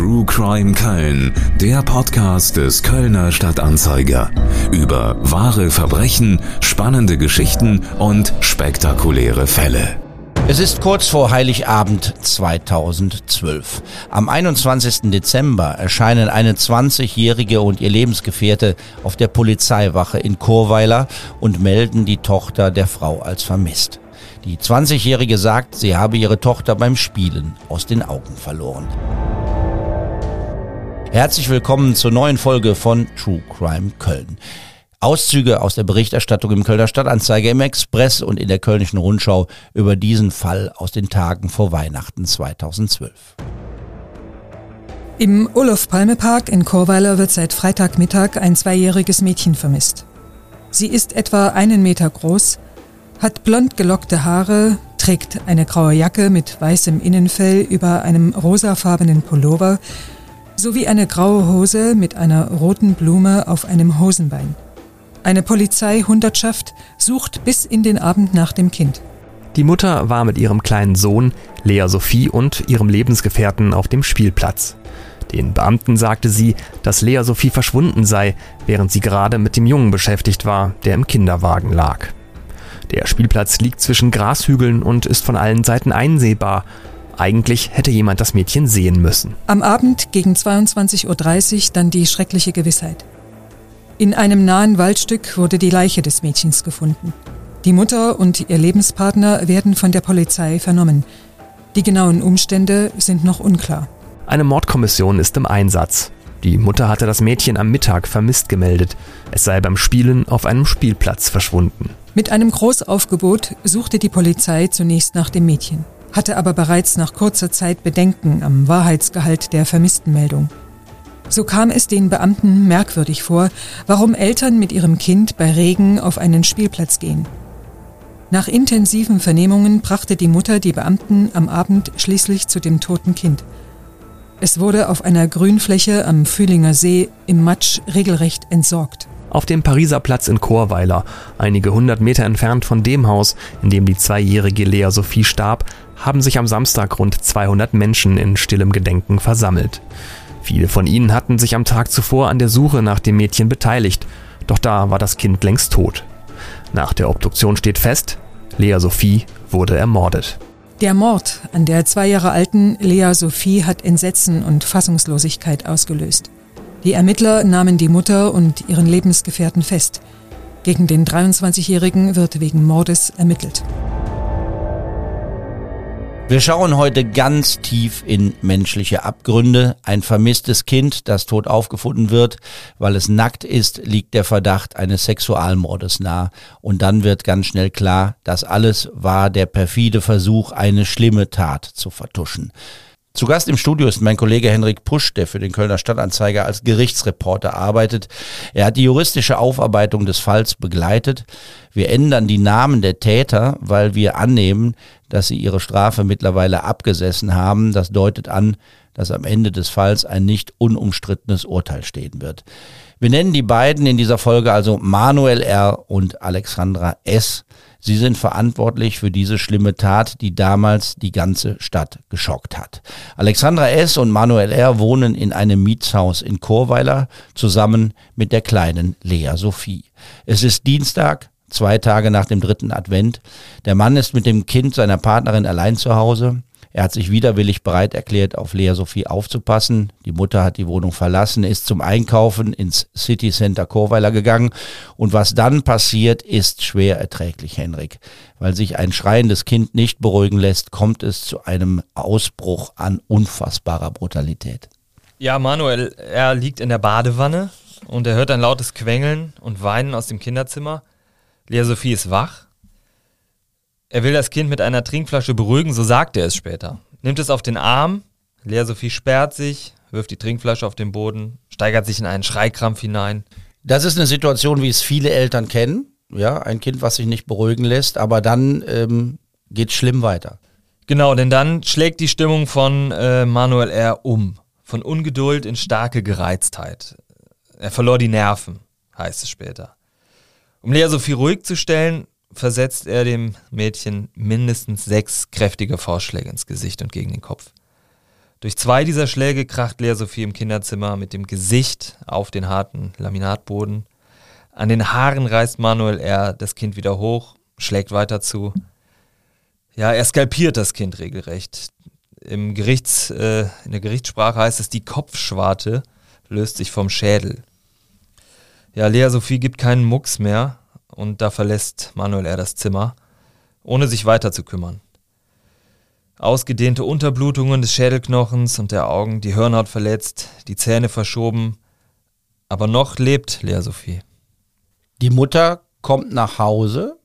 True Crime Köln, der Podcast des Kölner Stadtanzeiger. Über wahre Verbrechen, spannende Geschichten und spektakuläre Fälle. Es ist kurz vor Heiligabend 2012. Am 21. Dezember erscheinen eine 20-Jährige und ihr Lebensgefährte auf der Polizeiwache in Chorweiler und melden die Tochter der Frau als vermisst. Die 20-Jährige sagt, sie habe ihre Tochter beim Spielen aus den Augen verloren. Herzlich willkommen zur neuen Folge von True Crime Köln. Auszüge aus der Berichterstattung im Kölner Stadtanzeiger, im Express und in der Kölnischen Rundschau über diesen Fall aus den Tagen vor Weihnachten 2012. Im Olof-Palme-Park in Chorweiler wird seit Freitagmittag ein zweijähriges Mädchen vermisst. Sie ist etwa einen Meter groß, hat blond gelockte Haare, trägt eine graue Jacke mit weißem Innenfell über einem rosafarbenen Pullover sowie eine graue Hose mit einer roten Blume auf einem Hosenbein. Eine Polizeihundertschaft sucht bis in den Abend nach dem Kind. Die Mutter war mit ihrem kleinen Sohn, Lea Sophie, und ihrem Lebensgefährten auf dem Spielplatz. Den Beamten sagte sie, dass Lea Sophie verschwunden sei, während sie gerade mit dem Jungen beschäftigt war, der im Kinderwagen lag. Der Spielplatz liegt zwischen Grashügeln und ist von allen Seiten einsehbar, eigentlich hätte jemand das Mädchen sehen müssen. Am Abend gegen 22.30 Uhr dann die schreckliche Gewissheit. In einem nahen Waldstück wurde die Leiche des Mädchens gefunden. Die Mutter und ihr Lebenspartner werden von der Polizei vernommen. Die genauen Umstände sind noch unklar. Eine Mordkommission ist im Einsatz. Die Mutter hatte das Mädchen am Mittag vermisst gemeldet. Es sei beim Spielen auf einem Spielplatz verschwunden. Mit einem Großaufgebot suchte die Polizei zunächst nach dem Mädchen hatte aber bereits nach kurzer Zeit Bedenken am Wahrheitsgehalt der Vermisstenmeldung. So kam es den Beamten merkwürdig vor, warum Eltern mit ihrem Kind bei Regen auf einen Spielplatz gehen. Nach intensiven Vernehmungen brachte die Mutter die Beamten am Abend schließlich zu dem toten Kind. Es wurde auf einer Grünfläche am Fühlinger See im Matsch regelrecht entsorgt. Auf dem Pariser Platz in Chorweiler, einige hundert Meter entfernt von dem Haus, in dem die zweijährige Lea Sophie starb, haben sich am Samstag rund 200 Menschen in stillem Gedenken versammelt. Viele von ihnen hatten sich am Tag zuvor an der Suche nach dem Mädchen beteiligt, doch da war das Kind längst tot. Nach der Obduktion steht fest, Lea Sophie wurde ermordet. Der Mord an der zwei Jahre alten Lea Sophie hat Entsetzen und Fassungslosigkeit ausgelöst. Die Ermittler nahmen die Mutter und ihren Lebensgefährten fest. Gegen den 23-Jährigen wird wegen Mordes ermittelt. Wir schauen heute ganz tief in menschliche Abgründe. Ein vermisstes Kind, das tot aufgefunden wird, weil es nackt ist, liegt der Verdacht eines Sexualmordes nah. Und dann wird ganz schnell klar, das alles war der perfide Versuch, eine schlimme Tat zu vertuschen. Zu Gast im Studio ist mein Kollege Henrik Pusch, der für den Kölner Stadtanzeiger als Gerichtsreporter arbeitet. Er hat die juristische Aufarbeitung des Falls begleitet. Wir ändern die Namen der Täter, weil wir annehmen, dass sie ihre Strafe mittlerweile abgesessen haben. Das deutet an, dass am Ende des Falls ein nicht unumstrittenes Urteil stehen wird. Wir nennen die beiden in dieser Folge also Manuel R. und Alexandra S. Sie sind verantwortlich für diese schlimme Tat, die damals die ganze Stadt geschockt hat. Alexandra S. und Manuel R. wohnen in einem Mietshaus in Chorweiler zusammen mit der kleinen Lea Sophie. Es ist Dienstag, zwei Tage nach dem dritten Advent. Der Mann ist mit dem Kind seiner Partnerin allein zu Hause. Er hat sich widerwillig bereit erklärt, auf Lea Sophie aufzupassen. Die Mutter hat die Wohnung verlassen, ist zum Einkaufen ins City Center Chorweiler gegangen. Und was dann passiert, ist schwer erträglich, Henrik. Weil sich ein schreiendes Kind nicht beruhigen lässt, kommt es zu einem Ausbruch an unfassbarer Brutalität. Ja, Manuel, er liegt in der Badewanne und er hört ein lautes Quengeln und Weinen aus dem Kinderzimmer. Lea Sophie ist wach er will das Kind mit einer Trinkflasche beruhigen, so sagt er es später. Nimmt es auf den Arm, Lea Sophie sperrt sich, wirft die Trinkflasche auf den Boden, steigert sich in einen Schreikrampf hinein. Das ist eine Situation, wie es viele Eltern kennen. Ja, ein Kind, was sich nicht beruhigen lässt, aber dann ähm, geht schlimm weiter. Genau, denn dann schlägt die Stimmung von äh, Manuel R. um. Von Ungeduld in starke Gereiztheit. Er verlor die Nerven, heißt es später. Um Lea Sophie ruhig zu stellen, versetzt er dem Mädchen mindestens sechs kräftige Vorschläge ins Gesicht und gegen den Kopf. Durch zwei dieser Schläge kracht Lea Sophie im Kinderzimmer mit dem Gesicht auf den harten Laminatboden. An den Haaren reißt Manuel R. das Kind wieder hoch, schlägt weiter zu. Ja, er skalpiert das Kind regelrecht. Im Gerichts, äh, in der Gerichtssprache heißt es, die Kopfschwarte löst sich vom Schädel. Ja, Lea Sophie gibt keinen Mucks mehr und da verlässt Manuel R. das Zimmer, ohne sich weiter zu kümmern. Ausgedehnte Unterblutungen des Schädelknochens und der Augen, die Hirnhaut verletzt, die Zähne verschoben. Aber noch lebt Lea Sophie. Die Mutter kommt nach Hause.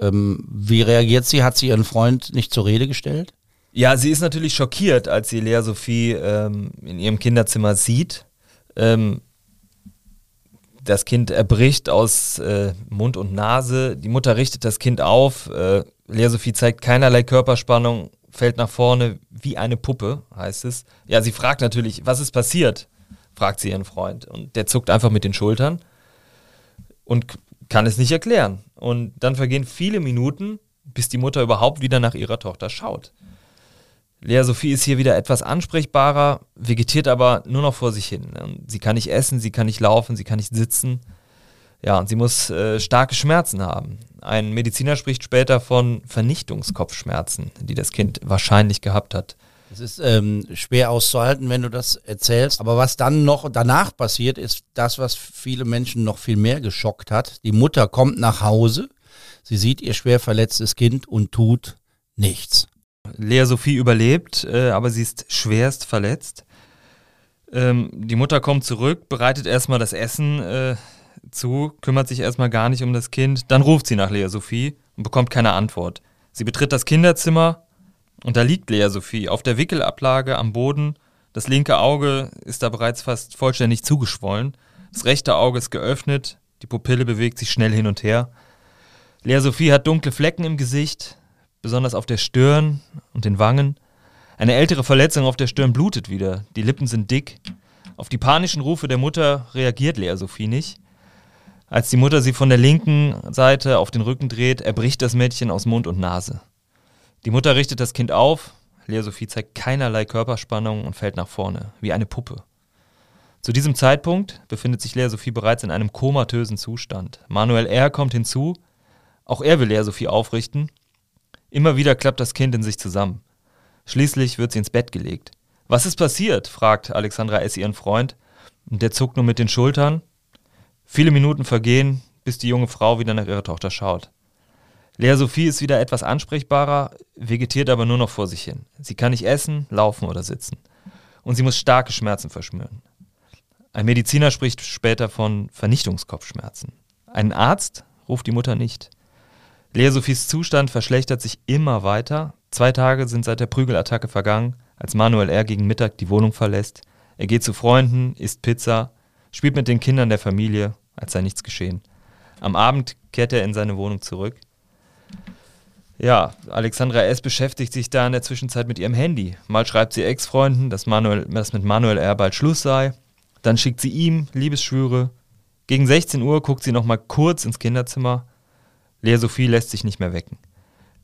Ähm, wie reagiert sie? Hat sie ihren Freund nicht zur Rede gestellt? Ja, sie ist natürlich schockiert, als sie Lea Sophie ähm, in ihrem Kinderzimmer sieht. Ähm, das Kind erbricht aus äh, Mund und Nase. Die Mutter richtet das Kind auf. Äh, Lea Sophie zeigt keinerlei Körperspannung, fällt nach vorne wie eine Puppe, heißt es. Ja, sie fragt natürlich, was ist passiert? fragt sie ihren Freund. Und der zuckt einfach mit den Schultern und kann es nicht erklären. Und dann vergehen viele Minuten, bis die Mutter überhaupt wieder nach ihrer Tochter schaut. Lea Sophie ist hier wieder etwas ansprechbarer, vegetiert aber nur noch vor sich hin. Sie kann nicht essen, sie kann nicht laufen, sie kann nicht sitzen. Ja, und sie muss äh, starke Schmerzen haben. Ein Mediziner spricht später von Vernichtungskopfschmerzen, die das Kind wahrscheinlich gehabt hat. Es ist ähm, schwer auszuhalten, wenn du das erzählst. Aber was dann noch danach passiert, ist das, was viele Menschen noch viel mehr geschockt hat. Die Mutter kommt nach Hause, sie sieht ihr schwer verletztes Kind und tut nichts. Lea Sophie überlebt, äh, aber sie ist schwerst verletzt. Ähm, die Mutter kommt zurück, bereitet erstmal das Essen äh, zu, kümmert sich erstmal gar nicht um das Kind. Dann ruft sie nach Lea Sophie und bekommt keine Antwort. Sie betritt das Kinderzimmer und da liegt Lea Sophie auf der Wickelablage am Boden. Das linke Auge ist da bereits fast vollständig zugeschwollen. Das rechte Auge ist geöffnet, die Pupille bewegt sich schnell hin und her. Lea Sophie hat dunkle Flecken im Gesicht, besonders auf der Stirn und den Wangen. Eine ältere Verletzung auf der Stirn blutet wieder, die Lippen sind dick. Auf die panischen Rufe der Mutter reagiert Lea Sophie nicht. Als die Mutter sie von der linken Seite auf den Rücken dreht, erbricht das Mädchen aus Mund und Nase. Die Mutter richtet das Kind auf, Lea Sophie zeigt keinerlei Körperspannung und fällt nach vorne, wie eine Puppe. Zu diesem Zeitpunkt befindet sich Lea Sophie bereits in einem komatösen Zustand. Manuel R. kommt hinzu, auch er will Lea Sophie aufrichten. Immer wieder klappt das Kind in sich zusammen. Schließlich wird sie ins Bett gelegt. Was ist passiert? fragt Alexandra S. ihren Freund. Und der zuckt nur mit den Schultern Viele Minuten vergehen, bis die junge Frau wieder nach ihrer Tochter schaut. Lea Sophie ist wieder etwas ansprechbarer, vegetiert aber nur noch vor sich hin. Sie kann nicht essen, laufen oder sitzen. Und sie muss starke Schmerzen verschmüren. Ein Mediziner spricht später von Vernichtungskopfschmerzen. Einen Arzt ruft die Mutter nicht. Lea Sophies Zustand verschlechtert sich immer weiter. Zwei Tage sind seit der Prügelattacke vergangen, als Manuel R. gegen Mittag die Wohnung verlässt. Er geht zu Freunden, isst Pizza, spielt mit den Kindern der Familie als sei nichts geschehen. Am Abend kehrt er in seine Wohnung zurück. Ja, Alexandra S. beschäftigt sich da in der Zwischenzeit mit ihrem Handy. Mal schreibt sie Ex-Freunden, dass, dass mit Manuel R. bald Schluss sei. Dann schickt sie ihm Liebesschwüre. Gegen 16 Uhr guckt sie nochmal kurz ins Kinderzimmer. Lea Sophie lässt sich nicht mehr wecken.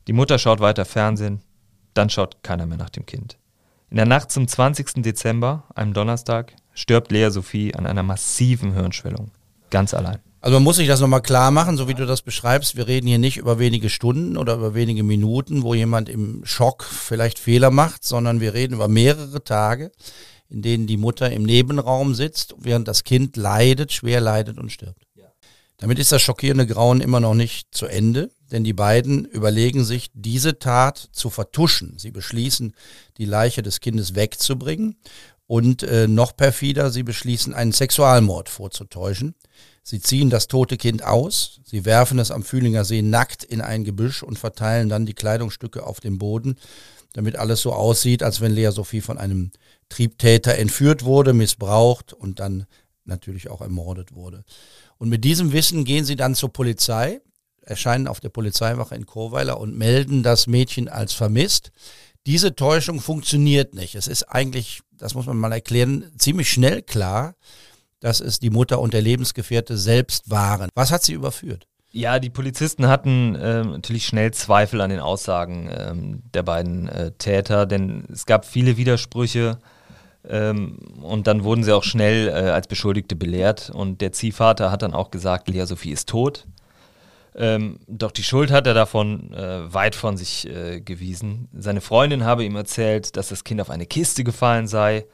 Die Mutter schaut weiter Fernsehen. Dann schaut keiner mehr nach dem Kind. In der Nacht zum 20. Dezember, einem Donnerstag, stirbt Lea Sophie an einer massiven Hirnschwellung. Ganz allein. Also man muss sich das nochmal klar machen, so wie du das beschreibst. Wir reden hier nicht über wenige Stunden oder über wenige Minuten, wo jemand im Schock vielleicht Fehler macht, sondern wir reden über mehrere Tage, in denen die Mutter im Nebenraum sitzt, während das Kind leidet, schwer leidet und stirbt. Damit ist das schockierende Grauen immer noch nicht zu Ende, denn die beiden überlegen sich, diese Tat zu vertuschen. Sie beschließen, die Leiche des Kindes wegzubringen und äh, noch perfider, sie beschließen, einen Sexualmord vorzutäuschen. Sie ziehen das tote Kind aus, sie werfen es am Fühlinger See nackt in ein Gebüsch und verteilen dann die Kleidungsstücke auf dem Boden, damit alles so aussieht, als wenn Lea Sophie von einem Triebtäter entführt wurde, missbraucht und dann natürlich auch ermordet wurde. Und mit diesem Wissen gehen sie dann zur Polizei, erscheinen auf der Polizeiwache in Chorweiler und melden das Mädchen als vermisst. Diese Täuschung funktioniert nicht. Es ist eigentlich, das muss man mal erklären, ziemlich schnell klar, dass es die Mutter und der Lebensgefährte selbst waren. Was hat sie überführt? Ja, die Polizisten hatten ähm, natürlich schnell Zweifel an den Aussagen ähm, der beiden äh, Täter, denn es gab viele Widersprüche ähm, und dann wurden sie auch schnell äh, als Beschuldigte belehrt und der Ziehvater hat dann auch gesagt, Lea Sophie ist tot. Ähm, doch die Schuld hat er davon äh, weit von sich äh, gewiesen. Seine Freundin habe ihm erzählt, dass das Kind auf eine Kiste gefallen sei.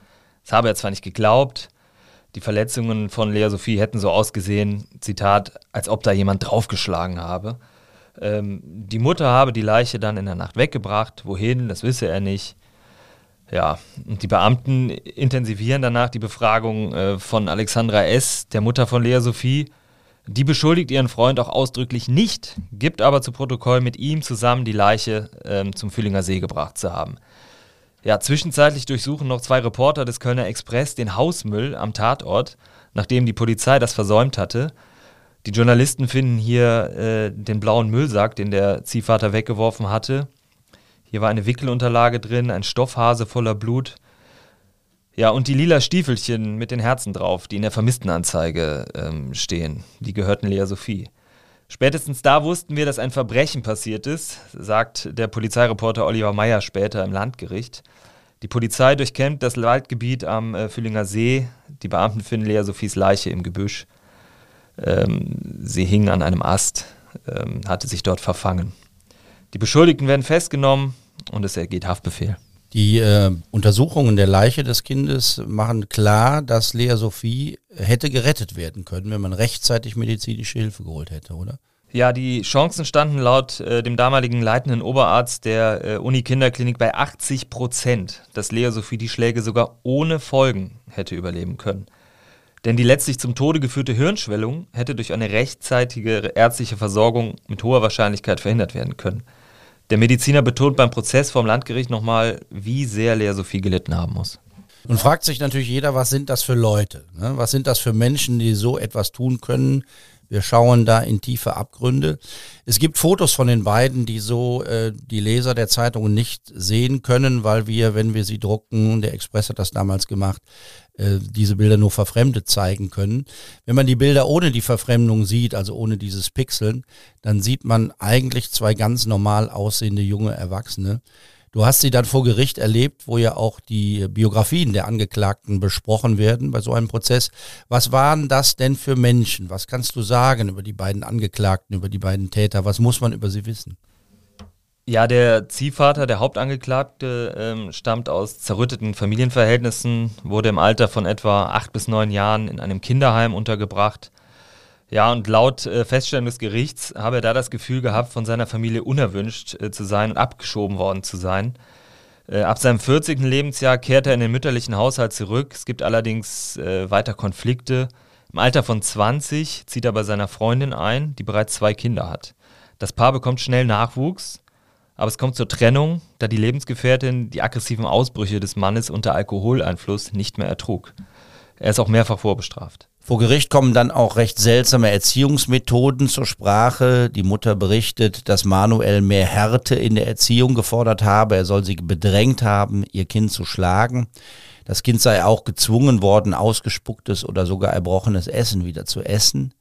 Das habe er zwar nicht geglaubt, die Verletzungen von Lea Sophie hätten so ausgesehen, Zitat, als ob da jemand draufgeschlagen habe. Ähm, die Mutter habe die Leiche dann in der Nacht weggebracht. Wohin, das wisse er nicht. Ja, und die Beamten intensivieren danach die Befragung äh, von Alexandra S., der Mutter von Lea Sophie. Die beschuldigt ihren Freund auch ausdrücklich nicht, gibt aber zu Protokoll, mit ihm zusammen die Leiche ähm, zum Füllinger See gebracht zu haben. Ja, zwischenzeitlich durchsuchen noch zwei Reporter des Kölner Express den Hausmüll am Tatort, nachdem die Polizei das versäumt hatte. Die Journalisten finden hier äh, den blauen Müllsack, den der Ziehvater weggeworfen hatte. Hier war eine Wickelunterlage drin, ein Stoffhase voller Blut. Ja, und die lila Stiefelchen mit den Herzen drauf, die in der Vermisstenanzeige ähm, stehen. Die gehörten Lea Sophie. Spätestens da wussten wir, dass ein Verbrechen passiert ist, sagt der Polizeireporter Oliver Meyer später im Landgericht. Die Polizei durchkämmt das Waldgebiet am äh, Füllinger See. Die Beamten finden Lea Sophies Leiche im Gebüsch. Ähm, sie hing an einem Ast, ähm, hatte sich dort verfangen. Die Beschuldigten werden festgenommen und es ergeht Haftbefehl. Die äh, Untersuchungen der Leiche des Kindes machen klar, dass Lea Sophie hätte gerettet werden können, wenn man rechtzeitig medizinische Hilfe geholt hätte, oder? Ja, die Chancen standen laut äh, dem damaligen leitenden Oberarzt der äh, Uni-Kinderklinik bei 80 Prozent, dass Lea Sophie die Schläge sogar ohne Folgen hätte überleben können. Denn die letztlich zum Tode geführte Hirnschwellung hätte durch eine rechtzeitige ärztliche Versorgung mit hoher Wahrscheinlichkeit verhindert werden können. Der Mediziner betont beim Prozess vom Landgericht nochmal, wie sehr Lea Sophie gelitten haben muss. Und fragt sich natürlich jeder, was sind das für Leute? Ne? Was sind das für Menschen, die so etwas tun können? Wir schauen da in tiefe Abgründe. Es gibt Fotos von den beiden, die so äh, die Leser der Zeitungen nicht sehen können, weil wir, wenn wir sie drucken, der Express hat das damals gemacht, äh, diese Bilder nur verfremdet zeigen können. Wenn man die Bilder ohne die Verfremdung sieht, also ohne dieses Pixeln, dann sieht man eigentlich zwei ganz normal aussehende junge Erwachsene. Du hast sie dann vor Gericht erlebt, wo ja auch die Biografien der Angeklagten besprochen werden bei so einem Prozess. Was waren das denn für Menschen? Was kannst du sagen über die beiden Angeklagten, über die beiden Täter? Was muss man über sie wissen? Ja, der Ziehvater, der Hauptangeklagte, ähm, stammt aus zerrütteten Familienverhältnissen, wurde im Alter von etwa acht bis neun Jahren in einem Kinderheim untergebracht. Ja, und laut äh, Feststellung des Gerichts habe er da das Gefühl gehabt, von seiner Familie unerwünscht äh, zu sein und abgeschoben worden zu sein. Äh, ab seinem 40. Lebensjahr kehrt er in den mütterlichen Haushalt zurück. Es gibt allerdings äh, weiter Konflikte. Im Alter von 20 zieht er bei seiner Freundin ein, die bereits zwei Kinder hat. Das Paar bekommt schnell Nachwuchs aber es kommt zur Trennung, da die Lebensgefährtin die aggressiven Ausbrüche des Mannes unter Alkoholeinfluss nicht mehr ertrug. Er ist auch mehrfach vorbestraft. Vor Gericht kommen dann auch recht seltsame Erziehungsmethoden zur Sprache. Die Mutter berichtet, dass Manuel mehr Härte in der Erziehung gefordert habe. Er soll sie bedrängt haben, ihr Kind zu schlagen. Das Kind sei auch gezwungen worden, ausgespucktes oder sogar erbrochenes Essen wieder zu essen.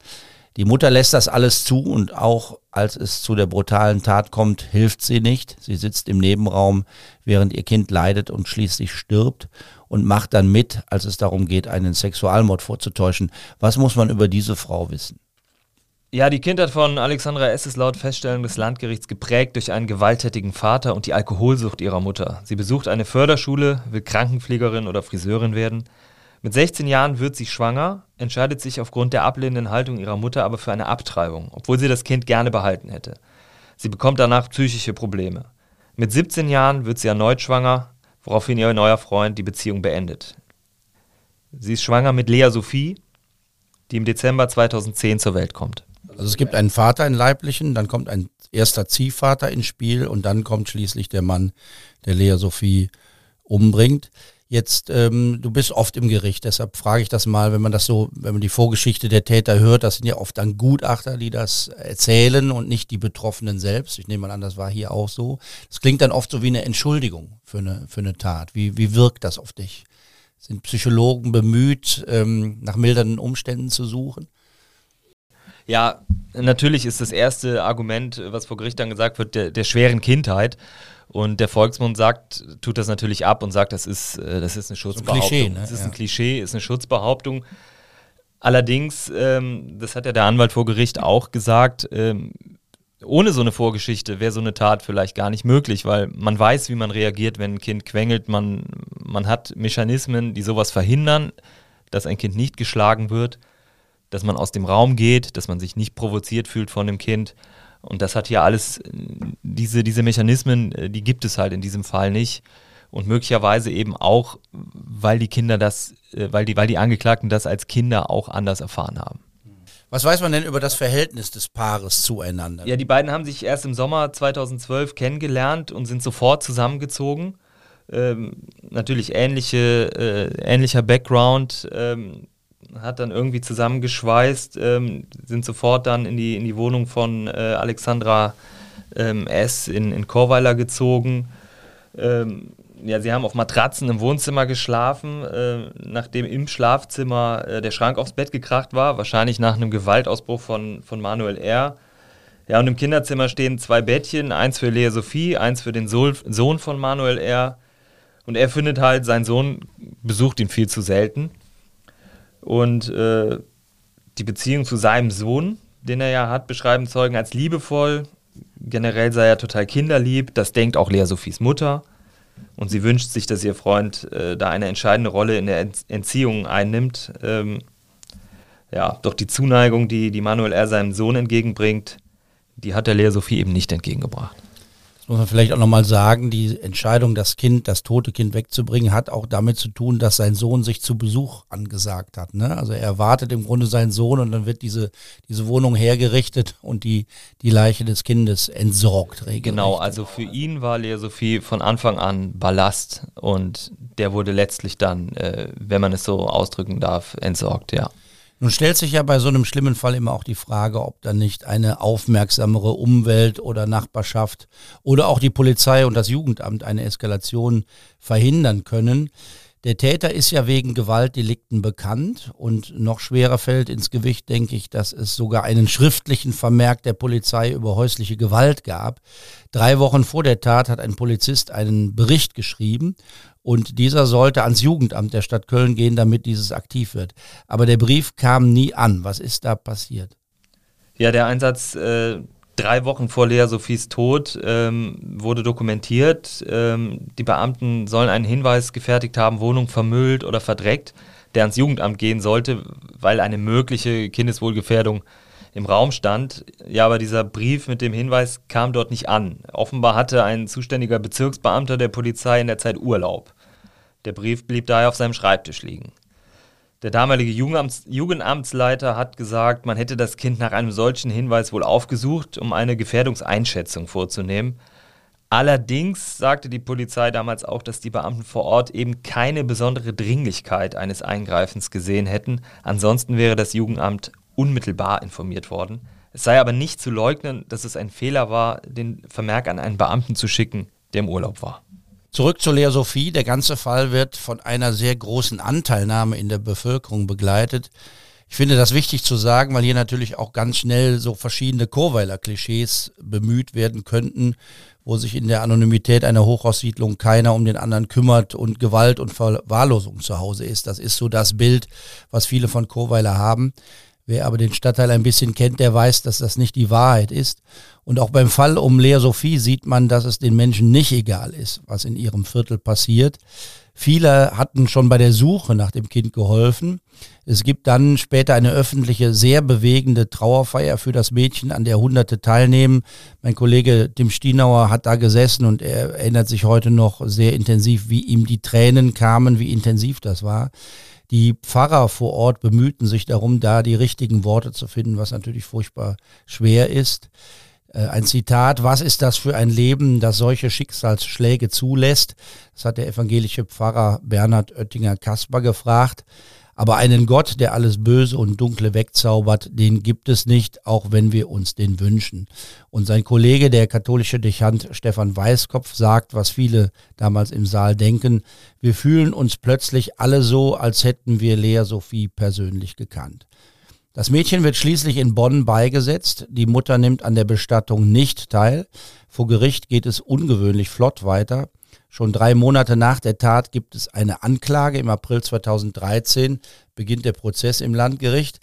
Die Mutter lässt das alles zu und auch als es zu der brutalen Tat kommt, hilft sie nicht. Sie sitzt im Nebenraum, während ihr Kind leidet und schließlich stirbt und macht dann mit, als es darum geht, einen Sexualmord vorzutäuschen. Was muss man über diese Frau wissen? Ja, die Kindheit von Alexandra S. ist laut Feststellung des Landgerichts geprägt durch einen gewalttätigen Vater und die Alkoholsucht ihrer Mutter. Sie besucht eine Förderschule, will Krankenpflegerin oder Friseurin werden. Mit 16 Jahren wird sie schwanger, entscheidet sich aufgrund der ablehnenden Haltung ihrer Mutter aber für eine Abtreibung, obwohl sie das Kind gerne behalten hätte. Sie bekommt danach psychische Probleme. Mit 17 Jahren wird sie erneut schwanger, woraufhin ihr neuer Freund die Beziehung beendet. Sie ist schwanger mit Lea Sophie, die im Dezember 2010 zur Welt kommt. Also es gibt einen Vater, einen leiblichen, dann kommt ein erster Ziehvater ins Spiel und dann kommt schließlich der Mann, der Lea Sophie umbringt. Jetzt, ähm, du bist oft im Gericht, deshalb frage ich das mal, wenn man das so, wenn man die Vorgeschichte der Täter hört, das sind ja oft dann Gutachter, die das erzählen und nicht die Betroffenen selbst. Ich nehme mal an, das war hier auch so. Das klingt dann oft so wie eine Entschuldigung für eine, für eine Tat. Wie, wie wirkt das auf dich? Sind Psychologen bemüht, ähm, nach mildernden Umständen zu suchen? Ja, natürlich ist das erste Argument, was vor Gericht dann gesagt wird, der, der schweren Kindheit. Und der Volksmund sagt, tut das natürlich ab und sagt, das ist, äh, das ist eine Schutzbehauptung. So ein Klischee, ne? Das ist ja. ein Klischee, ist eine Schutzbehauptung. Allerdings, ähm, das hat ja der Anwalt vor Gericht auch gesagt, ähm, ohne so eine Vorgeschichte wäre so eine Tat vielleicht gar nicht möglich, weil man weiß, wie man reagiert, wenn ein Kind quengelt. Man, man hat Mechanismen, die sowas verhindern, dass ein Kind nicht geschlagen wird, dass man aus dem Raum geht, dass man sich nicht provoziert fühlt von dem Kind. Und das hat hier alles, diese, diese Mechanismen, äh, die gibt es halt in diesem Fall nicht. Und möglicherweise eben auch, weil die Kinder das, äh, weil die, weil die Angeklagten das als Kinder auch anders erfahren haben. Was weiß man denn über das Verhältnis des Paares zueinander? Ja, die beiden haben sich erst im Sommer 2012 kennengelernt und sind sofort zusammengezogen. Ähm, natürlich ähnliche, äh, ähnlicher Background, ähm, hat dann irgendwie zusammengeschweißt, ähm, sind sofort dann in die, in die Wohnung von äh, Alexandra ähm, S. in, in Chorweiler gezogen. Ähm, ja, sie haben auf Matratzen im Wohnzimmer geschlafen, äh, nachdem im Schlafzimmer äh, der Schrank aufs Bett gekracht war, wahrscheinlich nach einem Gewaltausbruch von, von Manuel R. Ja, und im Kinderzimmer stehen zwei Bettchen, eins für Lea Sophie, eins für den Sohn von Manuel R. Und er findet halt, sein Sohn besucht ihn viel zu selten. Und äh, die Beziehung zu seinem Sohn, den er ja hat, beschreiben Zeugen als liebevoll. Generell sei er total kinderlieb. Das denkt auch Lea Sophies Mutter. Und sie wünscht sich, dass ihr Freund äh, da eine entscheidende Rolle in der Entziehung einnimmt. Ähm, ja, doch die Zuneigung, die, die Manuel R. seinem Sohn entgegenbringt, die hat der Lea Sophie eben nicht entgegengebracht. Das muss man vielleicht auch nochmal sagen, die Entscheidung, das Kind, das tote Kind wegzubringen, hat auch damit zu tun, dass sein Sohn sich zu Besuch angesagt hat. Ne? Also er erwartet im Grunde seinen Sohn und dann wird diese, diese Wohnung hergerichtet und die, die Leiche des Kindes entsorgt. Regelrecht. Genau, also für ihn war Lea Sophie von Anfang an Ballast und der wurde letztlich dann, äh, wenn man es so ausdrücken darf, entsorgt, ja. Nun stellt sich ja bei so einem schlimmen Fall immer auch die Frage, ob dann nicht eine aufmerksamere Umwelt oder Nachbarschaft oder auch die Polizei und das Jugendamt eine Eskalation verhindern können. Der Täter ist ja wegen Gewaltdelikten bekannt und noch schwerer fällt ins Gewicht, denke ich, dass es sogar einen schriftlichen Vermerk der Polizei über häusliche Gewalt gab. Drei Wochen vor der Tat hat ein Polizist einen Bericht geschrieben und dieser sollte ans Jugendamt der Stadt Köln gehen, damit dieses aktiv wird. Aber der Brief kam nie an. Was ist da passiert? Ja, der Einsatz äh, drei Wochen vor Lea Sophies Tod ähm, wurde dokumentiert. Ähm, die Beamten sollen einen Hinweis gefertigt haben, Wohnung vermüllt oder verdreckt, der ans Jugendamt gehen sollte, weil eine mögliche Kindeswohlgefährdung im Raum stand. Ja, aber dieser Brief mit dem Hinweis kam dort nicht an. Offenbar hatte ein zuständiger Bezirksbeamter der Polizei in der Zeit Urlaub. Der Brief blieb daher auf seinem Schreibtisch liegen. Der damalige Jugendamts Jugendamtsleiter hat gesagt, man hätte das Kind nach einem solchen Hinweis wohl aufgesucht, um eine Gefährdungseinschätzung vorzunehmen. Allerdings sagte die Polizei damals auch, dass die Beamten vor Ort eben keine besondere Dringlichkeit eines Eingreifens gesehen hätten. Ansonsten wäre das Jugendamt unmittelbar informiert worden. Es sei aber nicht zu leugnen, dass es ein Fehler war, den Vermerk an einen Beamten zu schicken, der im Urlaub war. Zurück zu Lea Sophie. Der ganze Fall wird von einer sehr großen Anteilnahme in der Bevölkerung begleitet. Ich finde das wichtig zu sagen, weil hier natürlich auch ganz schnell so verschiedene Chorweiler-Klischees bemüht werden könnten, wo sich in der Anonymität einer Hochhaussiedlung keiner um den anderen kümmert und Gewalt und Verwahrlosung zu Hause ist. Das ist so das Bild, was viele von Chorweiler haben. Wer aber den Stadtteil ein bisschen kennt, der weiß, dass das nicht die Wahrheit ist. Und auch beim Fall um Lea Sophie sieht man, dass es den Menschen nicht egal ist, was in ihrem Viertel passiert. Viele hatten schon bei der Suche nach dem Kind geholfen. Es gibt dann später eine öffentliche, sehr bewegende Trauerfeier für das Mädchen, an der Hunderte teilnehmen. Mein Kollege Tim Stienauer hat da gesessen und er erinnert sich heute noch sehr intensiv, wie ihm die Tränen kamen, wie intensiv das war. Die Pfarrer vor Ort bemühten sich darum, da die richtigen Worte zu finden, was natürlich furchtbar schwer ist. Äh, ein Zitat, was ist das für ein Leben, das solche Schicksalsschläge zulässt? Das hat der evangelische Pfarrer Bernhard Oettinger Kasper gefragt. Aber einen Gott, der alles Böse und Dunkle wegzaubert, den gibt es nicht, auch wenn wir uns den wünschen. Und sein Kollege, der katholische Dechant Stefan Weißkopf, sagt, was viele damals im Saal denken, wir fühlen uns plötzlich alle so, als hätten wir Lea Sophie persönlich gekannt. Das Mädchen wird schließlich in Bonn beigesetzt. Die Mutter nimmt an der Bestattung nicht teil. Vor Gericht geht es ungewöhnlich flott weiter. Schon drei Monate nach der Tat gibt es eine Anklage. Im April 2013 beginnt der Prozess im Landgericht.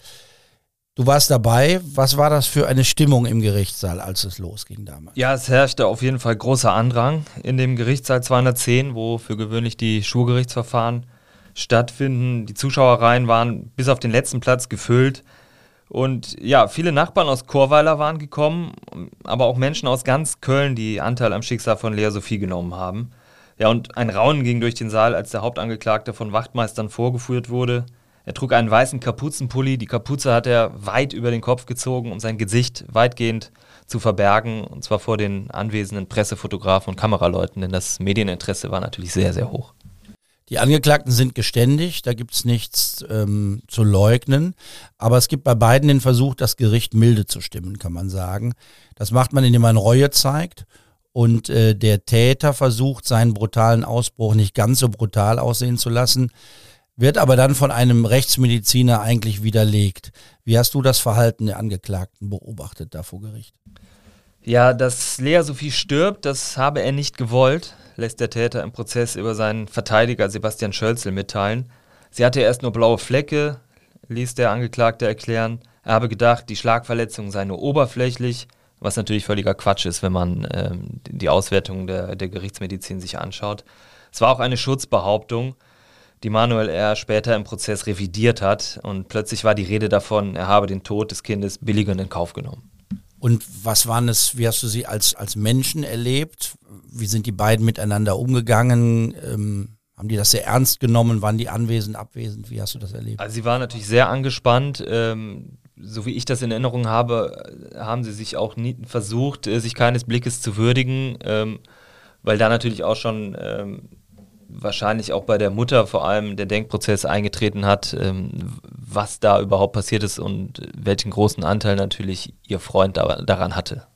Du warst dabei. Was war das für eine Stimmung im Gerichtssaal, als es losging damals? Ja, es herrschte auf jeden Fall großer Andrang in dem Gerichtssaal 210, wo für gewöhnlich die Schwurgerichtsverfahren stattfinden. Die Zuschauerreihen waren bis auf den letzten Platz gefüllt. Und ja, viele Nachbarn aus Chorweiler waren gekommen, aber auch Menschen aus ganz Köln, die Anteil am Schicksal von Lea Sophie genommen haben. Ja, und ein Raunen ging durch den Saal, als der Hauptangeklagte von Wachtmeistern vorgeführt wurde. Er trug einen weißen Kapuzenpulli, die Kapuze hat er weit über den Kopf gezogen, um sein Gesicht weitgehend zu verbergen, und zwar vor den anwesenden Pressefotografen und Kameraleuten, denn das Medieninteresse war natürlich sehr, sehr hoch. Die Angeklagten sind geständig, da gibt es nichts ähm, zu leugnen. Aber es gibt bei beiden den Versuch, das Gericht milde zu stimmen, kann man sagen. Das macht man, indem man Reue zeigt. Und äh, der Täter versucht, seinen brutalen Ausbruch nicht ganz so brutal aussehen zu lassen, wird aber dann von einem Rechtsmediziner eigentlich widerlegt. Wie hast du das Verhalten der Angeklagten beobachtet da vor Gericht? Ja, dass Lea Sophie stirbt, das habe er nicht gewollt lässt der Täter im Prozess über seinen Verteidiger Sebastian Schölzel mitteilen. Sie hatte erst nur blaue Flecke, ließ der Angeklagte erklären. Er habe gedacht, die Schlagverletzungen seien nur oberflächlich, was natürlich völliger Quatsch ist, wenn man ähm, die Auswertung der, der Gerichtsmedizin sich anschaut. Es war auch eine Schutzbehauptung, die Manuel R. später im Prozess revidiert hat und plötzlich war die Rede davon, er habe den Tod des Kindes billigend in Kauf genommen. Und was waren es, wie hast du sie als, als Menschen erlebt? Wie sind die beiden miteinander umgegangen? Ähm, haben die das sehr ernst genommen? Waren die anwesend, abwesend? Wie hast du das erlebt? Also sie waren natürlich sehr angespannt. Ähm, so wie ich das in Erinnerung habe, haben sie sich auch nie versucht, äh, sich keines Blickes zu würdigen, ähm, weil da natürlich auch schon ähm, wahrscheinlich auch bei der Mutter vor allem der Denkprozess eingetreten hat, ähm, was da überhaupt passiert ist und welchen großen Anteil natürlich ihr Freund da, daran hatte.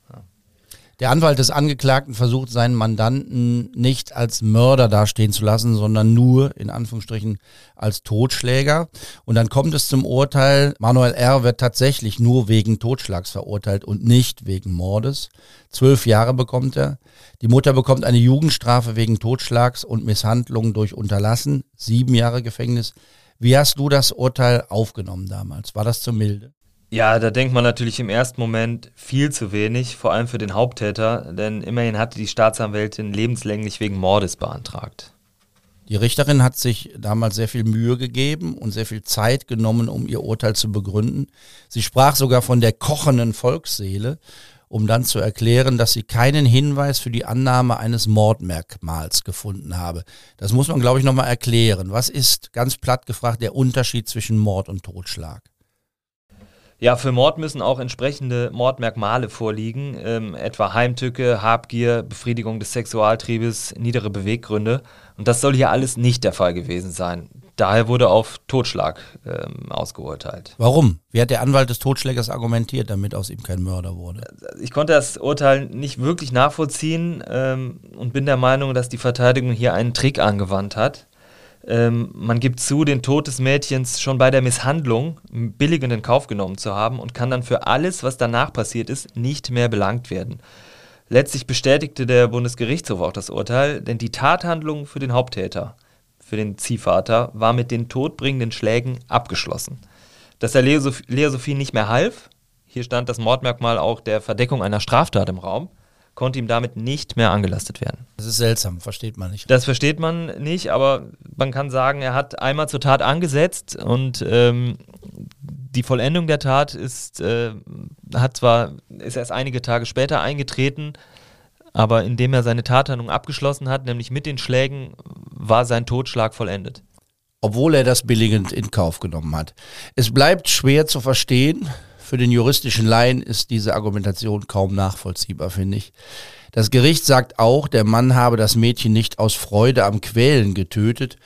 Der Anwalt des Angeklagten versucht seinen Mandanten nicht als Mörder dastehen zu lassen, sondern nur in Anführungsstrichen als Totschläger. Und dann kommt es zum Urteil. Manuel R. wird tatsächlich nur wegen Totschlags verurteilt und nicht wegen Mordes. Zwölf Jahre bekommt er. Die Mutter bekommt eine Jugendstrafe wegen Totschlags und Misshandlung durch Unterlassen. Sieben Jahre Gefängnis. Wie hast du das Urteil aufgenommen damals? War das zu milde? Ja, da denkt man natürlich im ersten Moment viel zu wenig, vor allem für den Haupttäter, denn immerhin hatte die Staatsanwältin lebenslänglich wegen Mordes beantragt. Die Richterin hat sich damals sehr viel Mühe gegeben und sehr viel Zeit genommen, um ihr Urteil zu begründen. Sie sprach sogar von der kochenden Volksseele, um dann zu erklären, dass sie keinen Hinweis für die Annahme eines Mordmerkmals gefunden habe. Das muss man, glaube ich, nochmal erklären. Was ist, ganz platt gefragt, der Unterschied zwischen Mord und Totschlag? Ja, für Mord müssen auch entsprechende Mordmerkmale vorliegen, ähm, etwa Heimtücke, Habgier, Befriedigung des Sexualtriebes, niedere Beweggründe. Und das soll hier alles nicht der Fall gewesen sein. Daher wurde auf Totschlag ähm, ausgeurteilt. Warum? Wie hat der Anwalt des Totschlägers argumentiert, damit aus ihm kein Mörder wurde? Ich konnte das Urteil nicht wirklich nachvollziehen ähm, und bin der Meinung, dass die Verteidigung hier einen Trick angewandt hat. Ähm, man gibt zu, den Tod des Mädchens schon bei der Misshandlung billigend in Kauf genommen zu haben und kann dann für alles, was danach passiert ist, nicht mehr belangt werden. Letztlich bestätigte der Bundesgerichtshof auch das Urteil, denn die Tathandlung für den Haupttäter, für den Ziehvater, war mit den todbringenden Schlägen abgeschlossen. Dass der Lea Sophie nicht mehr half, hier stand das Mordmerkmal auch der Verdeckung einer Straftat im Raum, konnte ihm damit nicht mehr angelastet werden. Das ist seltsam, versteht man nicht. Das versteht man nicht, aber man kann sagen, er hat einmal zur Tat angesetzt und ähm, die Vollendung der Tat ist, äh, hat zwar, ist erst einige Tage später eingetreten, aber indem er seine Tathandlung abgeschlossen hat, nämlich mit den Schlägen, war sein Totschlag vollendet. Obwohl er das billigend in Kauf genommen hat. Es bleibt schwer zu verstehen, für den juristischen Laien ist diese Argumentation kaum nachvollziehbar, finde ich. Das Gericht sagt auch, der Mann habe das Mädchen nicht aus Freude am Quälen getötet.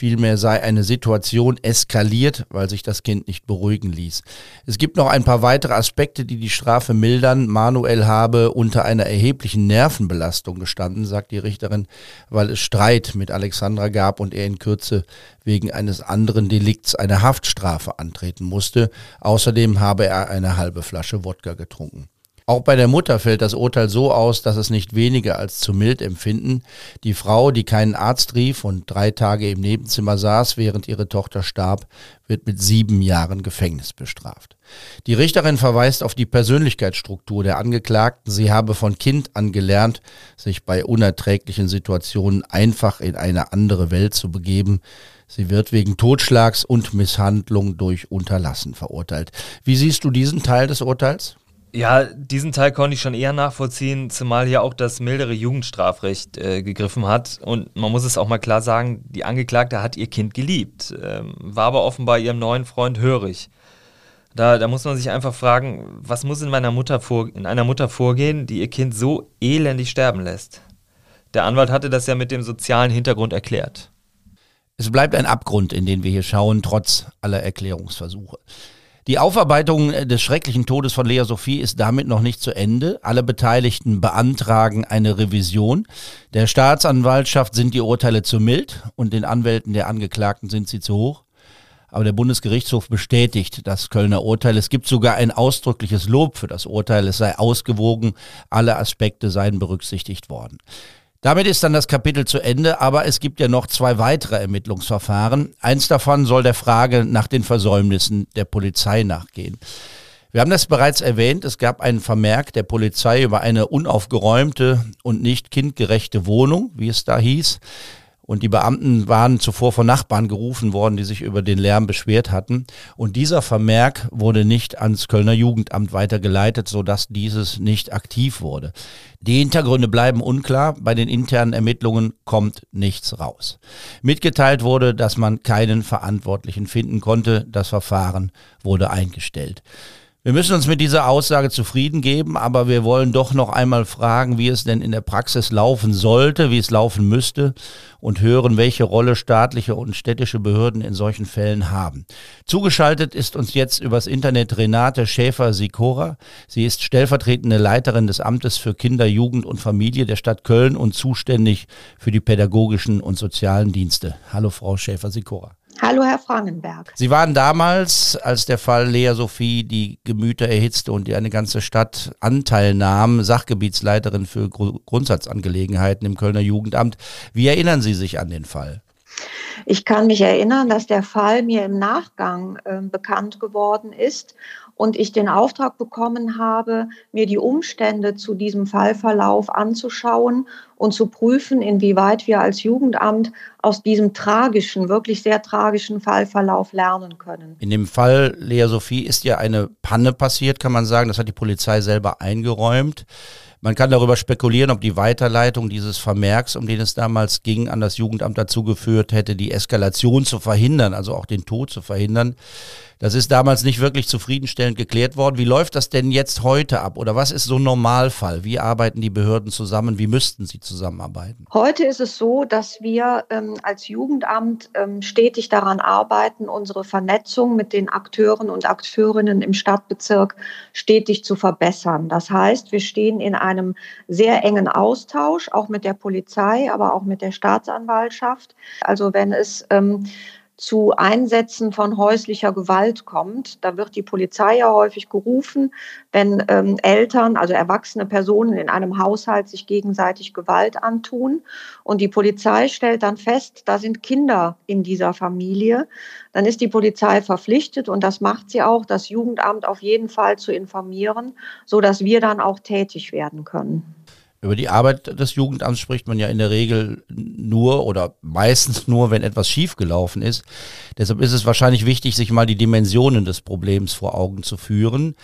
Vielmehr sei eine Situation eskaliert, weil sich das Kind nicht beruhigen ließ. Es gibt noch ein paar weitere Aspekte, die die Strafe mildern. Manuel habe unter einer erheblichen Nervenbelastung gestanden, sagt die Richterin, weil es Streit mit Alexandra gab und er in Kürze wegen eines anderen Delikts eine Haftstrafe antreten musste. Außerdem habe er eine halbe Flasche Wodka getrunken. Auch bei der Mutter fällt das Urteil so aus, dass es nicht weniger als zu mild empfinden. Die Frau, die keinen Arzt rief und drei Tage im Nebenzimmer saß, während ihre Tochter starb, wird mit sieben Jahren Gefängnis bestraft. Die Richterin verweist auf die Persönlichkeitsstruktur der Angeklagten. Sie habe von Kind an gelernt, sich bei unerträglichen Situationen einfach in eine andere Welt zu begeben. Sie wird wegen Totschlags und Misshandlung durch Unterlassen verurteilt. Wie siehst du diesen Teil des Urteils? Ja, diesen Teil konnte ich schon eher nachvollziehen, zumal ja auch das mildere Jugendstrafrecht äh, gegriffen hat. Und man muss es auch mal klar sagen, die Angeklagte hat ihr Kind geliebt, ähm, war aber offenbar ihrem neuen Freund hörig. Da, da muss man sich einfach fragen, was muss in, meiner Mutter vor, in einer Mutter vorgehen, die ihr Kind so elendig sterben lässt? Der Anwalt hatte das ja mit dem sozialen Hintergrund erklärt. Es bleibt ein Abgrund, in den wir hier schauen, trotz aller Erklärungsversuche. Die Aufarbeitung äh, des schrecklichen Todes von Lea Sophie ist damit noch nicht zu Ende. Alle Beteiligten beantragen eine Revision. Der Staatsanwaltschaft sind die Urteile zu mild und den Anwälten der Angeklagten sind sie zu hoch. Aber der Bundesgerichtshof bestätigt das Kölner Urteil. Es gibt sogar ein ausdrückliches Lob für das Urteil. Es sei ausgewogen, alle Aspekte seien berücksichtigt worden. Damit ist dann das Kapitel zu Ende, aber es gibt ja noch zwei weitere Ermittlungsverfahren. Eins davon soll der Frage nach den Versäumnissen der Polizei nachgehen. Wir haben das bereits erwähnt, es gab einen Vermerk der Polizei über eine unaufgeräumte und nicht kindgerechte Wohnung, wie es da hieß. Und die Beamten waren zuvor von Nachbarn gerufen worden, die sich über den Lärm beschwert hatten. Und dieser Vermerk wurde nicht ans Kölner Jugendamt weitergeleitet, sodass dieses nicht aktiv wurde. Die Hintergründe bleiben unklar. Bei den internen Ermittlungen kommt nichts raus. Mitgeteilt wurde, dass man keinen Verantwortlichen finden konnte. Das Verfahren wurde eingestellt. Wir müssen uns mit dieser Aussage zufrieden geben, aber wir wollen doch noch einmal fragen, wie es denn in der Praxis laufen sollte, wie es laufen müsste und hören, welche Rolle staatliche und städtische Behörden in solchen Fällen haben. Zugeschaltet ist uns jetzt übers Internet Renate Schäfer-Sikora. Sie ist stellvertretende Leiterin des Amtes für Kinder, Jugend und Familie der Stadt Köln und zuständig für die pädagogischen und sozialen Dienste. Hallo, Frau Schäfer-Sikora. Hallo, Herr Frangenberg. Sie waren damals, als der Fall Lea Sophie die Gemüter erhitzte und die eine ganze Stadt Anteil nahm, Sachgebietsleiterin für Grundsatzangelegenheiten im Kölner Jugendamt. Wie erinnern Sie sich an den Fall? Ich kann mich erinnern, dass der Fall mir im Nachgang äh, bekannt geworden ist und ich den Auftrag bekommen habe, mir die Umstände zu diesem Fallverlauf anzuschauen und zu prüfen, inwieweit wir als Jugendamt aus diesem tragischen, wirklich sehr tragischen Fallverlauf lernen können. In dem Fall Lea Sophie ist ja eine Panne passiert, kann man sagen. Das hat die Polizei selber eingeräumt. Man kann darüber spekulieren, ob die Weiterleitung dieses Vermerks, um den es damals ging, an das Jugendamt dazu geführt hätte, die Eskalation zu verhindern, also auch den Tod zu verhindern. Das ist damals nicht wirklich zufriedenstellend geklärt worden. Wie läuft das denn jetzt heute ab? Oder was ist so ein Normalfall? Wie arbeiten die Behörden zusammen? Wie müssten sie zusammenarbeiten? Heute ist es so, dass wir ähm, als Jugendamt ähm, stetig daran arbeiten, unsere Vernetzung mit den Akteuren und Akteurinnen im Stadtbezirk stetig zu verbessern. Das heißt, wir stehen in einem sehr engen Austausch, auch mit der Polizei, aber auch mit der Staatsanwaltschaft. Also wenn es ähm, zu Einsätzen von häuslicher Gewalt kommt. Da wird die Polizei ja häufig gerufen, wenn ähm, Eltern, also erwachsene Personen in einem Haushalt sich gegenseitig Gewalt antun. Und die Polizei stellt dann fest, da sind Kinder in dieser Familie. Dann ist die Polizei verpflichtet, und das macht sie auch, das Jugendamt auf jeden Fall zu informieren, so dass wir dann auch tätig werden können. Über die Arbeit des Jugendamts spricht man ja in der Regel nur oder meistens nur, wenn etwas schiefgelaufen ist. Deshalb ist es wahrscheinlich wichtig, sich mal die Dimensionen des Problems vor Augen zu führen.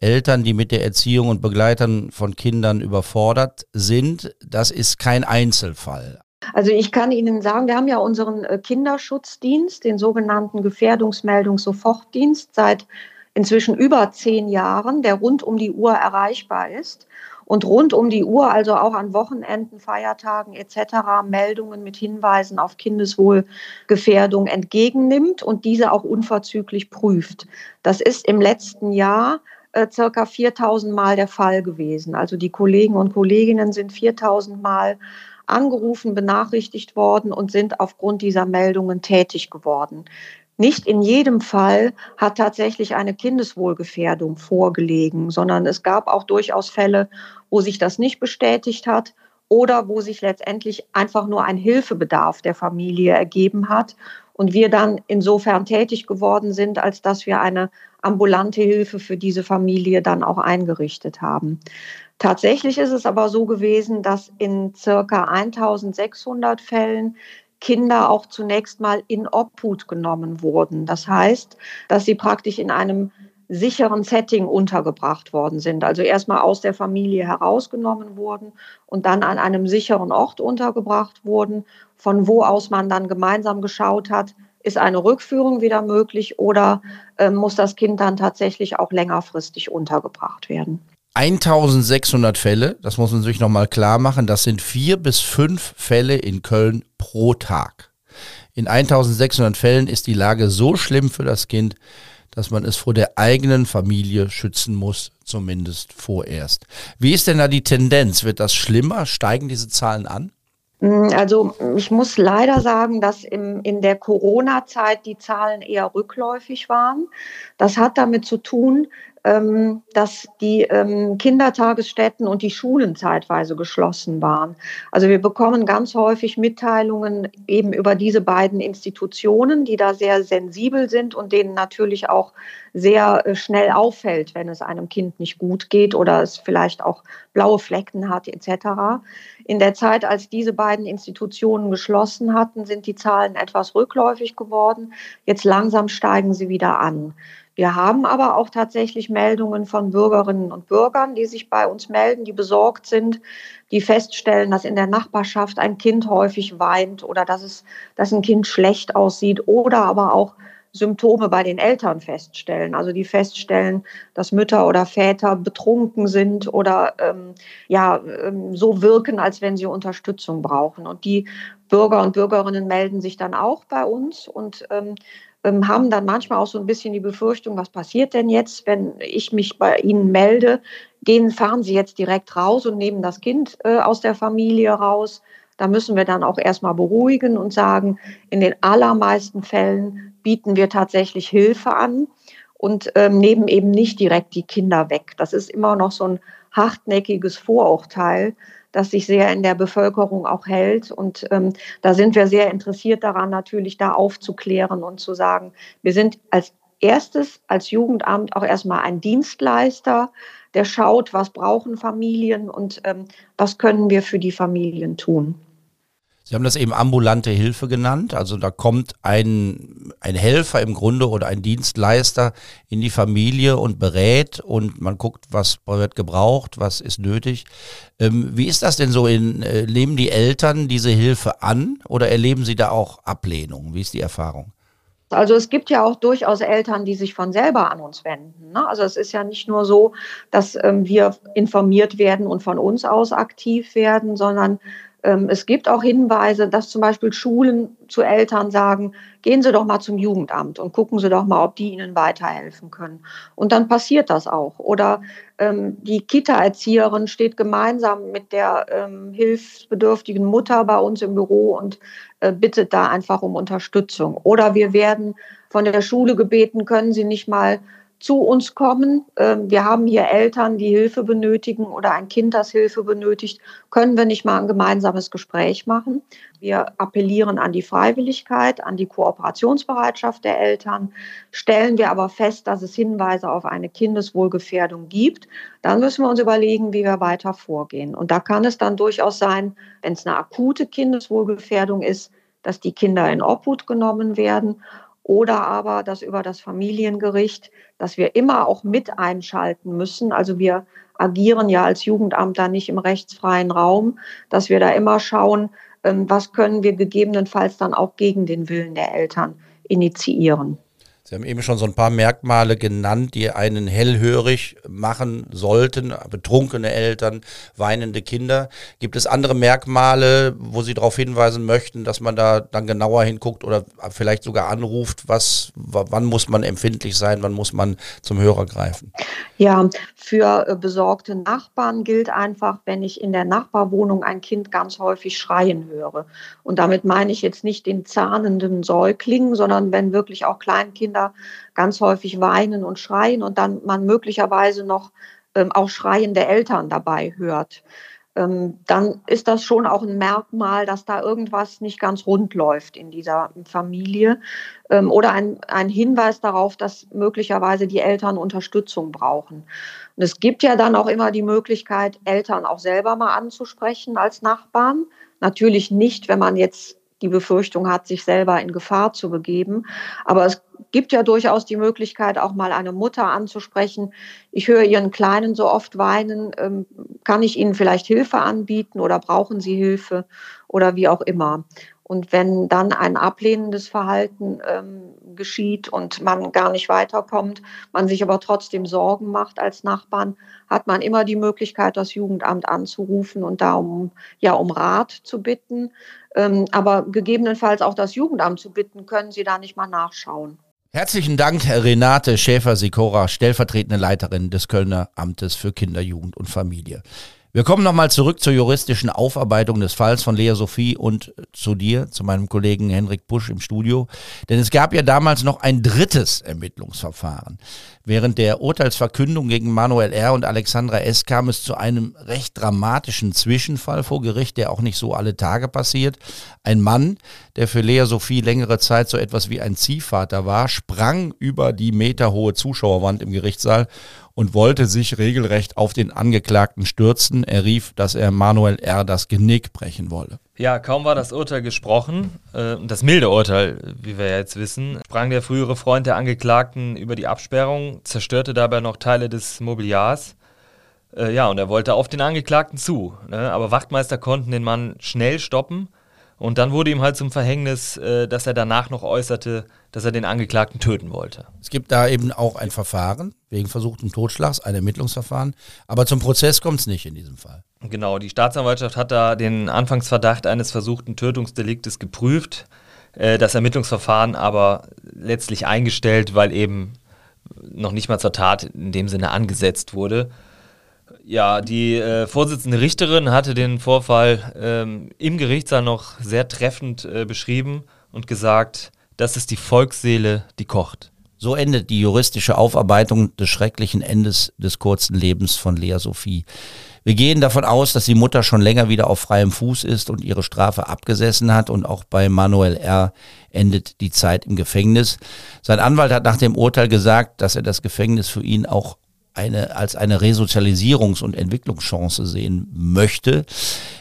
Eltern, die mit der Erziehung und Begleitern von Kindern überfordert sind, das ist kein Einzelfall. Also ich kann Ihnen sagen, wir haben ja unseren äh, Kinderschutzdienst, den sogenannten Gefährdungsmeldung-Sofortdienst seit inzwischen über zehn Jahren, der rund um die Uhr erreichbar ist. Und rund um die Uhr, also auch an Wochenenden, Feiertagen etc., Meldungen mit Hinweisen auf Kindeswohlgefährdung entgegennimmt und diese auch unverzüglich prüft. Das ist im letzten Jahr äh, circa 4000 Mal der Fall gewesen. Also die Kollegen und Kolleginnen sind 4000 Mal angerufen, benachrichtigt worden und sind aufgrund dieser Meldungen tätig geworden. Nicht in jedem Fall hat tatsächlich eine Kindeswohlgefährdung vorgelegen, sondern es gab auch durchaus Fälle, wo sich das nicht bestätigt hat oder wo sich letztendlich einfach nur ein Hilfebedarf der Familie ergeben hat und wir dann insofern tätig geworden sind, als dass wir eine ambulante Hilfe für diese Familie dann auch eingerichtet haben. Tatsächlich ist es aber so gewesen, dass in circa 1600 Fällen Kinder auch zunächst mal in Obhut genommen wurden. Das heißt, dass sie praktisch in einem sicheren Setting untergebracht worden sind. Also erstmal aus der Familie herausgenommen wurden und dann an einem sicheren Ort untergebracht wurden, von wo aus man dann gemeinsam geschaut hat, ist eine Rückführung wieder möglich oder äh, muss das Kind dann tatsächlich auch längerfristig untergebracht werden? 1600 Fälle, das muss man sich nochmal klar machen, das sind vier bis fünf Fälle in Köln pro Tag. In 1600 Fällen ist die Lage so schlimm für das Kind, dass man es vor der eigenen Familie schützen muss, zumindest vorerst. Wie ist denn da die Tendenz? Wird das schlimmer? Steigen diese Zahlen an? Mm, also ich muss leider sagen, dass im, in der Corona-Zeit die Zahlen eher rückläufig waren. Das hat damit zu tun, dass die ähm, Kindertagesstätten und die Schulen zeitweise geschlossen waren. Also wir bekommen ganz häufig Mitteilungen eben über diese beiden Institutionen, die da sehr sensibel sind und denen natürlich auch sehr äh, schnell auffällt, wenn es einem Kind nicht gut geht oder es vielleicht auch blaue Flecken hat etc. In der Zeit, als diese beiden Institutionen geschlossen hatten, sind die Zahlen etwas rückläufig geworden. Jetzt langsam steigen sie wieder an. Wir haben aber auch tatsächlich Meldungen von Bürgerinnen und Bürgern, die sich bei uns melden, die besorgt sind, die feststellen, dass in der Nachbarschaft ein Kind häufig weint oder dass es, dass ein Kind schlecht aussieht oder aber auch Symptome bei den Eltern feststellen. Also die feststellen, dass Mütter oder Väter betrunken sind oder ähm, ja ähm, so wirken, als wenn sie Unterstützung brauchen. Und die Bürger und Bürgerinnen melden sich dann auch bei uns und ähm, haben dann manchmal auch so ein bisschen die Befürchtung, was passiert denn jetzt, wenn ich mich bei Ihnen melde? Gehen, fahren Sie jetzt direkt raus und nehmen das Kind äh, aus der Familie raus? Da müssen wir dann auch erstmal beruhigen und sagen, in den allermeisten Fällen bieten wir tatsächlich Hilfe an und ähm, nehmen eben nicht direkt die Kinder weg. Das ist immer noch so ein hartnäckiges Vorurteil, das sich sehr in der Bevölkerung auch hält. Und ähm, da sind wir sehr interessiert daran, natürlich da aufzuklären und zu sagen, wir sind als erstes als Jugendamt auch erstmal ein Dienstleister, der schaut, was brauchen Familien und ähm, was können wir für die Familien tun. Sie haben das eben ambulante Hilfe genannt. Also da kommt ein, ein Helfer im Grunde oder ein Dienstleister in die Familie und berät und man guckt, was wird gebraucht, was ist nötig. Ähm, wie ist das denn so? In, äh, nehmen die Eltern diese Hilfe an oder erleben sie da auch Ablehnung? Wie ist die Erfahrung? Also es gibt ja auch durchaus Eltern, die sich von selber an uns wenden. Ne? Also es ist ja nicht nur so, dass ähm, wir informiert werden und von uns aus aktiv werden, sondern es gibt auch Hinweise, dass zum Beispiel Schulen zu Eltern sagen, gehen Sie doch mal zum Jugendamt und gucken Sie doch mal, ob die Ihnen weiterhelfen können. Und dann passiert das auch. Oder ähm, die Kita-Erzieherin steht gemeinsam mit der ähm, hilfsbedürftigen Mutter bei uns im Büro und äh, bittet da einfach um Unterstützung. Oder wir werden von der Schule gebeten, können Sie nicht mal zu uns kommen. Ähm, wir haben hier Eltern, die Hilfe benötigen oder ein Kind, das Hilfe benötigt. Können wir nicht mal ein gemeinsames Gespräch machen? Wir appellieren an die Freiwilligkeit, an die Kooperationsbereitschaft der Eltern. Stellen wir aber fest, dass es Hinweise auf eine Kindeswohlgefährdung gibt, dann müssen wir uns überlegen, wie wir weiter vorgehen. Und da kann es dann durchaus sein, wenn es eine akute Kindeswohlgefährdung ist, dass die Kinder in Obhut genommen werden oder aber dass über das Familiengericht, dass wir immer auch mit einschalten müssen. Also wir agieren ja als Jugendamt da nicht im rechtsfreien Raum, dass wir da immer schauen, ähm, was können wir gegebenenfalls dann auch gegen den Willen der Eltern initiieren. Sie haben eben schon so ein paar Merkmale genannt, die einen hellhörig machen sollten. Betrunkene Eltern, weinende Kinder. Gibt es andere Merkmale, wo Sie darauf hinweisen möchten, dass man da dann genauer hinguckt oder vielleicht sogar anruft, was, wann muss man empfindlich sein, wann muss man zum Hörer greifen? Ja, für äh, besorgte Nachbarn gilt einfach, wenn ich in der Nachbarwohnung ein Kind ganz häufig schreien höre. Und damit meine ich jetzt nicht den zahnenden Säugling, sondern wenn wirklich auch Kleinkinder Ganz häufig weinen und schreien und dann man möglicherweise noch ähm, auch schreiende Eltern dabei hört. Ähm, dann ist das schon auch ein Merkmal, dass da irgendwas nicht ganz rund läuft in dieser Familie ähm, oder ein, ein Hinweis darauf, dass möglicherweise die Eltern Unterstützung brauchen. Und es gibt ja dann auch immer die Möglichkeit, Eltern auch selber mal anzusprechen als Nachbarn. Natürlich nicht, wenn man jetzt die Befürchtung hat, sich selber in Gefahr zu begeben. Aber es gibt ja durchaus die Möglichkeit, auch mal eine Mutter anzusprechen. Ich höre Ihren Kleinen so oft weinen. Ähm, kann ich Ihnen vielleicht Hilfe anbieten oder brauchen Sie Hilfe oder wie auch immer? Und wenn dann ein ablehnendes Verhalten ähm, geschieht und man gar nicht weiterkommt, man sich aber trotzdem Sorgen macht als Nachbarn, hat man immer die Möglichkeit, das Jugendamt anzurufen und da um, ja, um Rat zu bitten. Ähm, aber gegebenenfalls auch das Jugendamt zu bitten, können Sie da nicht mal nachschauen. Herzlichen Dank, Renate Schäfer-Sikora, stellvertretende Leiterin des Kölner Amtes für Kinder, Jugend und Familie. Wir kommen nochmal zurück zur juristischen Aufarbeitung des Falls von Lea Sophie und zu dir, zu meinem Kollegen Henrik Busch im Studio. Denn es gab ja damals noch ein drittes Ermittlungsverfahren. Während der Urteilsverkündung gegen Manuel R. und Alexandra S. kam es zu einem recht dramatischen Zwischenfall vor Gericht, der auch nicht so alle Tage passiert. Ein Mann, der für Lea Sophie längere Zeit so etwas wie ein Ziehvater war, sprang über die meterhohe Zuschauerwand im Gerichtssaal und wollte sich regelrecht auf den Angeklagten stürzen. Er rief, dass er Manuel R. das Genick brechen wolle. Ja, kaum war das Urteil gesprochen, äh, das milde Urteil, wie wir jetzt wissen, sprang der frühere Freund der Angeklagten über die Absperrung, zerstörte dabei noch Teile des Mobiliars. Äh, ja, und er wollte auf den Angeklagten zu. Ne? Aber Wachtmeister konnten den Mann schnell stoppen und dann wurde ihm halt zum Verhängnis, äh, dass er danach noch äußerte, dass er den Angeklagten töten wollte. Es gibt da eben auch ein Verfahren wegen versuchten Totschlags, ein Ermittlungsverfahren. Aber zum Prozess kommt es nicht in diesem Fall. Genau, die Staatsanwaltschaft hat da den Anfangsverdacht eines versuchten Tötungsdeliktes geprüft, äh, das Ermittlungsverfahren aber letztlich eingestellt, weil eben noch nicht mal zur Tat in dem Sinne angesetzt wurde. Ja, die äh, Vorsitzende Richterin hatte den Vorfall ähm, im Gerichtssaal noch sehr treffend äh, beschrieben und gesagt, das ist die Volksseele, die kocht. So endet die juristische Aufarbeitung des schrecklichen Endes des kurzen Lebens von Lea Sophie. Wir gehen davon aus, dass die Mutter schon länger wieder auf freiem Fuß ist und ihre Strafe abgesessen hat und auch bei Manuel R. endet die Zeit im Gefängnis. Sein Anwalt hat nach dem Urteil gesagt, dass er das Gefängnis für ihn auch eine, als eine Resozialisierungs- und Entwicklungschance sehen möchte.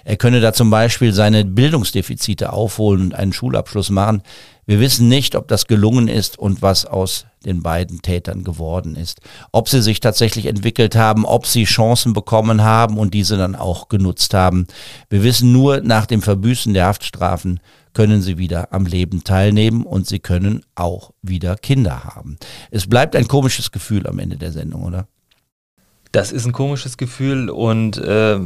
Er könne da zum Beispiel seine Bildungsdefizite aufholen und einen Schulabschluss machen. Wir wissen nicht, ob das gelungen ist und was aus den beiden Tätern geworden ist. Ob sie sich tatsächlich entwickelt haben, ob sie Chancen bekommen haben und diese dann auch genutzt haben. Wir wissen nur, nach dem Verbüßen der Haftstrafen können sie wieder am Leben teilnehmen und sie können auch wieder Kinder haben. Es bleibt ein komisches Gefühl am Ende der Sendung, oder? Das ist ein komisches Gefühl und äh,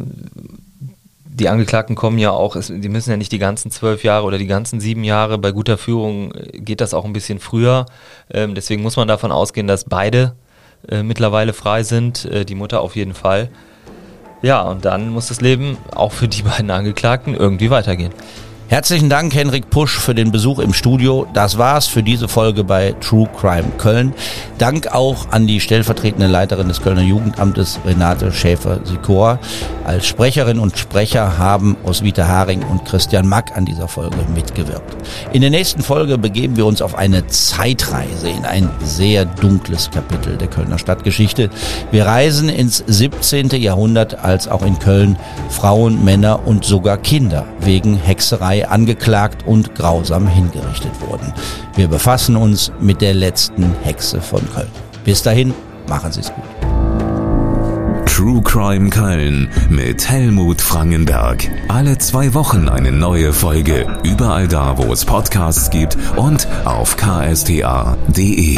die Angeklagten kommen ja auch, es, die müssen ja nicht die ganzen zwölf Jahre oder die ganzen sieben Jahre. Bei guter Führung äh, geht das auch ein bisschen früher. Ähm, deswegen muss man davon ausgehen, dass beide äh, mittlerweile frei sind. Äh, die Mutter auf jeden Fall. Ja, und dann muss das Leben auch für die beiden Angeklagten irgendwie weitergehen. Herzlichen Dank, Henrik Pusch, für den Besuch im Studio. Das war's für diese Folge bei True Crime Köln. Dank auch an die stellvertretende Leiterin des Kölner Jugendamtes, Renate Schäfer-Sikor. Als Sprecherin und Sprecher haben Oswita Haring und Christian Mack an dieser Folge mitgewirkt. In der nächsten Folge begeben wir uns auf eine Zeitreise in ein sehr dunkles Kapitel der Kölner Stadtgeschichte. Wir reisen ins 17. Jahrhundert, als auch in Köln Frauen, Männer und sogar Kinder wegen Hexerei Mordbrei angeklagt und grausam hingerichtet wurden. Wir befassen uns mit der letzten Hexe von Köln. Bis dahin, machen Sie es gut. True Crime Köln mit Helmut Frangenberg. Alle zwei Wochen eine neue Folge. Überall da, wo es Podcasts gibt und auf ksta.de.